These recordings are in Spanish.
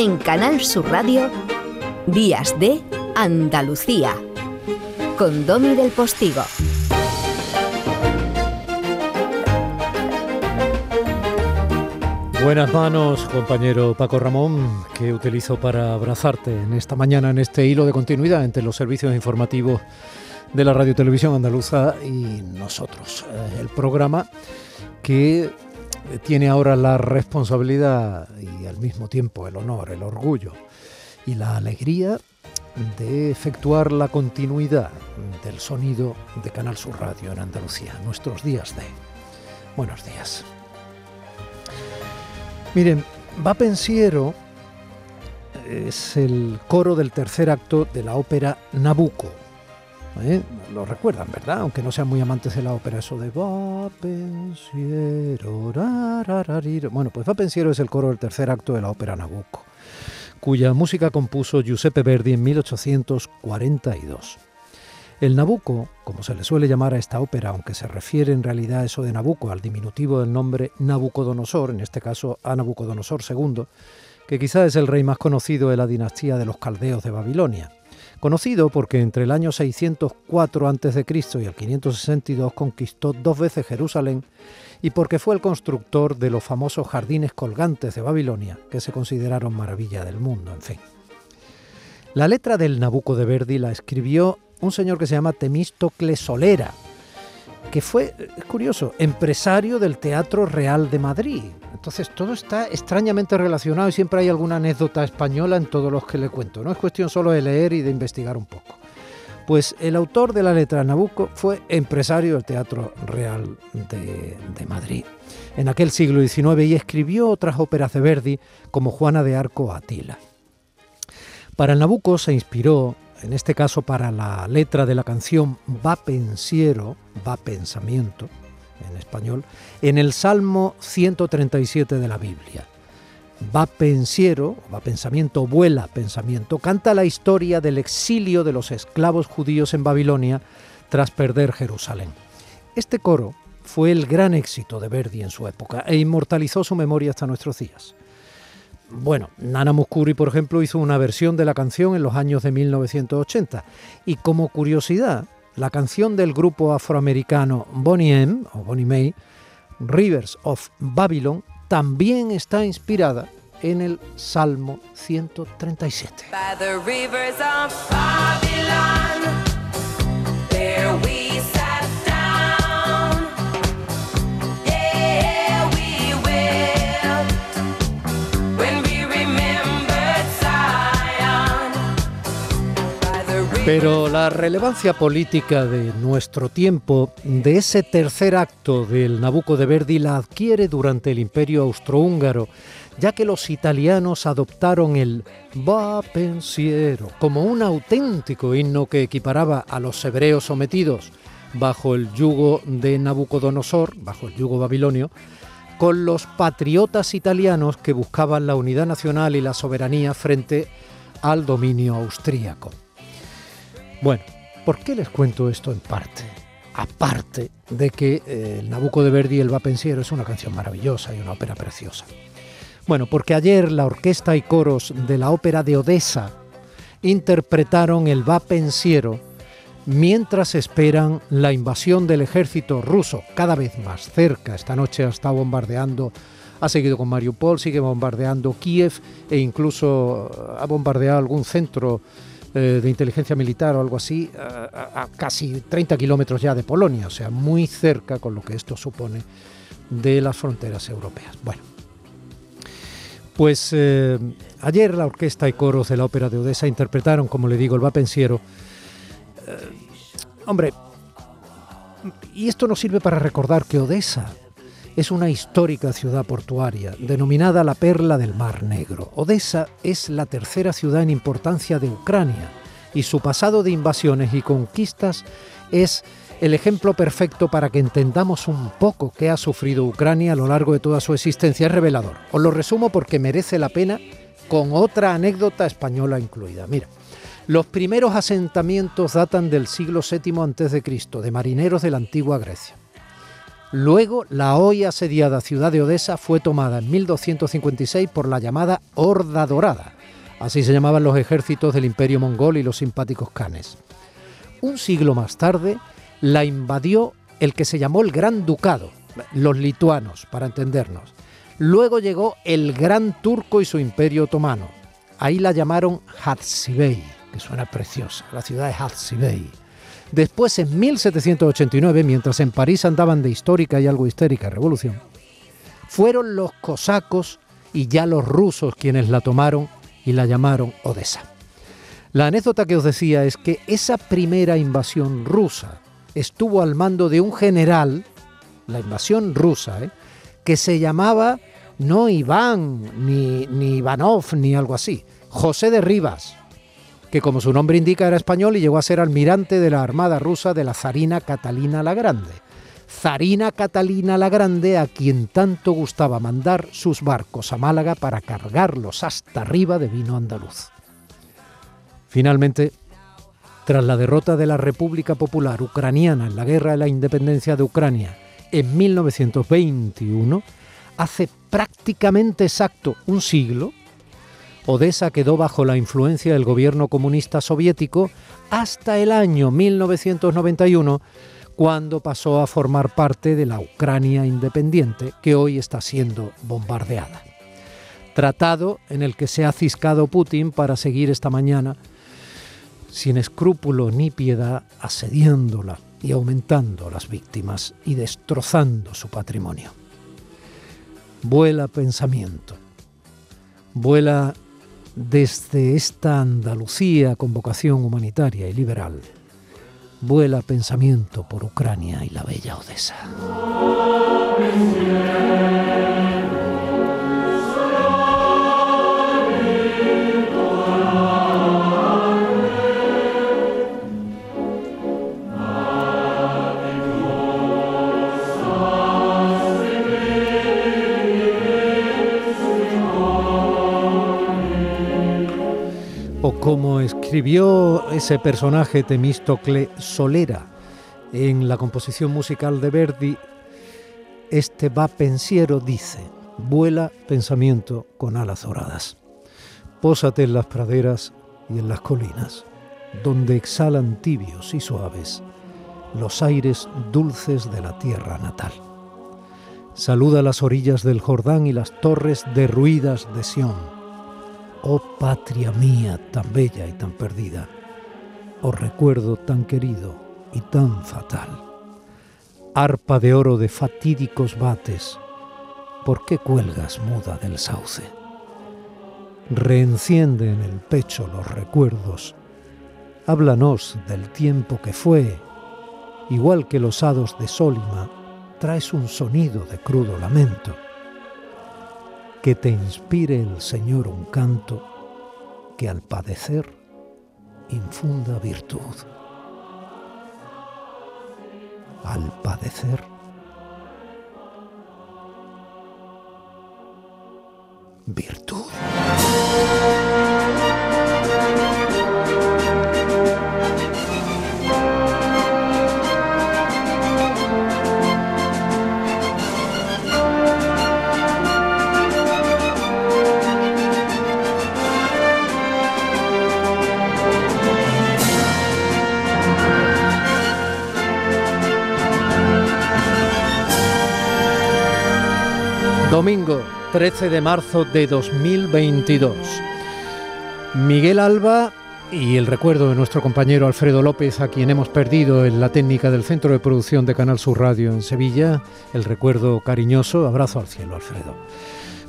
En Canal Sur Radio, Días de Andalucía, con Domi del Postigo. Buenas manos, compañero Paco Ramón, que utilizo para abrazarte en esta mañana, en este hilo de continuidad entre los servicios informativos de la Radio Televisión Andaluza y nosotros. Eh, el programa que tiene ahora la responsabilidad y al mismo tiempo el honor, el orgullo y la alegría de efectuar la continuidad del sonido de Canal Sur Radio en Andalucía, nuestros días de. Buenos días. Miren, Va Pensiero es el coro del tercer acto de la ópera Nabucco. ¿Eh? Lo recuerdan, ¿verdad? Aunque no sean muy amantes de la ópera, eso de Va Pensiero. Bueno, pues Va Pensiero es el coro del tercer acto de la ópera Nabucco, cuya música compuso Giuseppe Verdi en 1842. El Nabucco, como se le suele llamar a esta ópera, aunque se refiere en realidad a eso de Nabucco al diminutivo del nombre Nabucodonosor, en este caso a Nabucodonosor II, que quizá es el rey más conocido de la dinastía de los caldeos de Babilonia. Conocido porque entre el año 604 a.C. y el 562 conquistó dos veces Jerusalén y porque fue el constructor de los famosos jardines colgantes de Babilonia, que se consideraron maravilla del mundo, en fin. La letra del Nabucco de Verdi la escribió un señor que se llama Temístocles Solera, que fue, es curioso, empresario del Teatro Real de Madrid. Entonces todo está extrañamente relacionado y siempre hay alguna anécdota española en todos los que le cuento. No es cuestión solo de leer y de investigar un poco. Pues el autor de la letra Nabucco fue empresario del Teatro Real de, Madrid en aquel siglo XIX y escribió otras óperas de Verdi como Juana de Arco Atila. Para el Nabucco se inspiró en este caso para la letra de la canción Va pensiero, va pensamiento, en español, en el Salmo 137 de la Biblia. Va pensiero, va pensamiento, vuela pensamiento, canta la historia del exilio de los esclavos judíos en Babilonia tras perder Jerusalén. Este coro fue el gran éxito de Verdi en su época e inmortalizó su memoria hasta nuestros días. Bueno, Nana Muscuri, por ejemplo, hizo una versión de la canción en los años de 1980. Y como curiosidad, la canción del grupo afroamericano Bonnie M, o Bonnie May, Rivers of Babylon, también está inspirada en el Salmo 137. Pero la relevancia política de nuestro tiempo, de ese tercer acto del Nabucco de Verdi, la adquiere durante el Imperio Austrohúngaro, ya que los italianos adoptaron el Va pensiero como un auténtico himno que equiparaba a los hebreos sometidos bajo el yugo de Nabucodonosor, bajo el yugo babilonio, con los patriotas italianos que buscaban la unidad nacional y la soberanía frente al dominio austríaco. Bueno, ¿por qué les cuento esto en parte? Aparte de que eh, el Nabucco de Verdi, El Va Pensiero, es una canción maravillosa y una ópera preciosa. Bueno, porque ayer la orquesta y coros de la ópera de Odessa interpretaron el Va Pensiero mientras esperan la invasión del ejército ruso cada vez más cerca. Esta noche ha estado bombardeando, ha seguido con Mariupol, sigue bombardeando Kiev e incluso ha bombardeado algún centro eh, de inteligencia militar o algo así, a, casi 30 kilómetros ya de Polonia, o sea, muy cerca con lo que esto supone de las fronteras europeas. Bueno, pues eh, ayer la orquesta y coros de la ópera de Odessa interpretaron, como le digo, el vapensiero. Eh, hombre, y esto nos sirve para recordar que Odessa es una histórica ciudad portuaria, denominada la Perla del Mar Negro. Odessa es la tercera ciudad en importancia de Ucrania y su pasado de invasiones y conquistas es el ejemplo perfecto para que entendamos un poco qué ha sufrido Ucrania a lo largo de toda su existencia. Es revelador. Os lo resumo porque merece la pena con otra anécdota española incluida. Mira, los primeros asentamientos datan del siglo VII a.C., de marineros de la antigua Grecia Luego, la hoy asediada ciudad de Odessa fue tomada en 1256 por la llamada Horda Dorada. Así se llamaban los ejércitos del imperio mongol y los simpáticos canes. Un siglo más tarde, la invadió el que se llamó el Gran Ducado, los lituanos, para entendernos. Luego llegó el Gran Turco y su imperio otomano. Ahí la llamaron Hatzibey, que suena preciosa, la ciudad de Hatzibey. Después, en 1789, mientras en París andaban de histórica y algo histérica revolución, fueron los cosacos y ya los rusos quienes la tomaron y la llamaron Odessa. La anécdota que os decía es que esa primera invasión rusa estuvo al mando de un general, la invasión rusa, ¿eh? que se llamaba no Iván, ni, ni Ivanov, ni algo así, José de Rivas, que como su nombre indica era español y llegó a ser almirante de la Armada rusa de la zarina Catalina la Grande. Zarina Catalina la Grande a quien tanto gustaba mandar sus barcos a Málaga para cargarlos hasta arriba de vino andaluz. Finalmente, tras la derrota de la República Popular Ucraniana en la Guerra de la Independencia de Ucrania en 1921, hace prácticamente exacto un siglo, Odessa quedó bajo la influencia del gobierno comunista soviético hasta el año 1991, cuando pasó a formar parte de la Ucrania independiente que hoy está siendo bombardeada. Tratado en el que se ha ciscado Putin para seguir esta mañana sin escrúpulo ni piedad asediándola y aumentando las víctimas y destrozando su patrimonio. Vuela pensamiento, vuela desde esta Andalucía con vocación humanitaria y liberal, vuela pensamiento por Ucrania y la bella Odessa. Como escribió ese personaje Temístocle Solera en la composición musical de Verdi, este va pensiero dice, vuela pensamiento con alas doradas. Pósate en las praderas y en las colinas, donde exhalan tibios y suaves los aires dulces de la tierra natal. Saluda las orillas del Jordán y las torres derruidas de Sión Oh patria mía tan bella y tan perdida, oh recuerdo tan querido y tan fatal. Arpa de oro de fatídicos bates, ¿por qué cuelgas muda del sauce? Reenciende en el pecho los recuerdos, háblanos del tiempo que fue, igual que los hados de Sólima, traes un sonido de crudo lamento que te inspire el Señor un canto que al padecer infunda virtud. Al padecer virtud. Domingo 13 de marzo de 2022. Miguel Alba y el recuerdo de nuestro compañero Alfredo López, a quien hemos perdido en la técnica del Centro de Producción de Canal Sur Radio en Sevilla. El recuerdo cariñoso. Abrazo al cielo, Alfredo.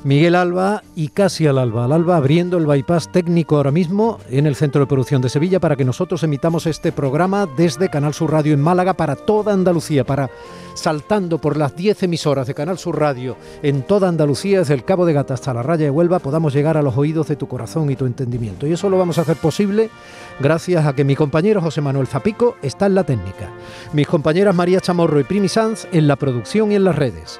Miguel Alba y casi al alba. Al alba abriendo el bypass técnico ahora mismo en el Centro de Producción de Sevilla para que nosotros emitamos este programa desde Canal Sur Radio en Málaga para toda Andalucía, para saltando por las 10 emisoras de Canal Sur Radio en toda Andalucía, desde el Cabo de Gata hasta la raya de Huelva, podamos llegar a los oídos de tu corazón y tu entendimiento. Y eso lo vamos a hacer posible gracias a que mi compañero José Manuel Zapico está en la técnica, mis compañeras María Chamorro y Primi Sanz en la producción y en las redes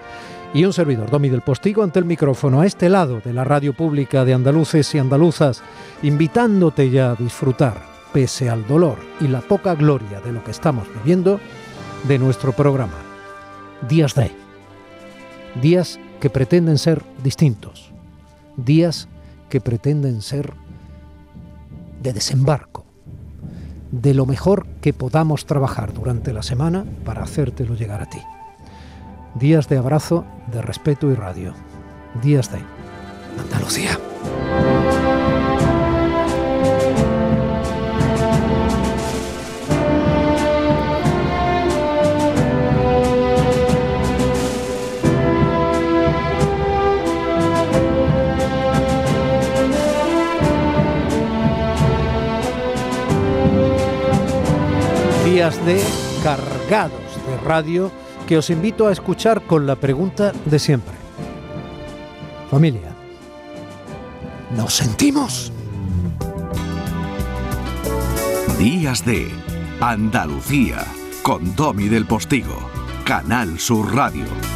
y un servidor, Domi del Postigo, ante el micrófono a este lado de la radio pública de andaluces y andaluzas, invitándote ya a disfrutar, pese al dolor y la poca gloria de lo que estamos viviendo, de nuestro programa. días de, días que pretenden ser distintos, días que pretenden ser de desembarco, de lo mejor que podamos trabajar durante la semana para hacértelo llegar a ti. Días de abrazo, de respeto y radio. Días de Andalucía. Días de cargados de radio que os invito a escuchar con la pregunta de siempre. Familia, ¿nos sentimos? Días de Andalucía con Domi del Postigo, Canal Sur Radio.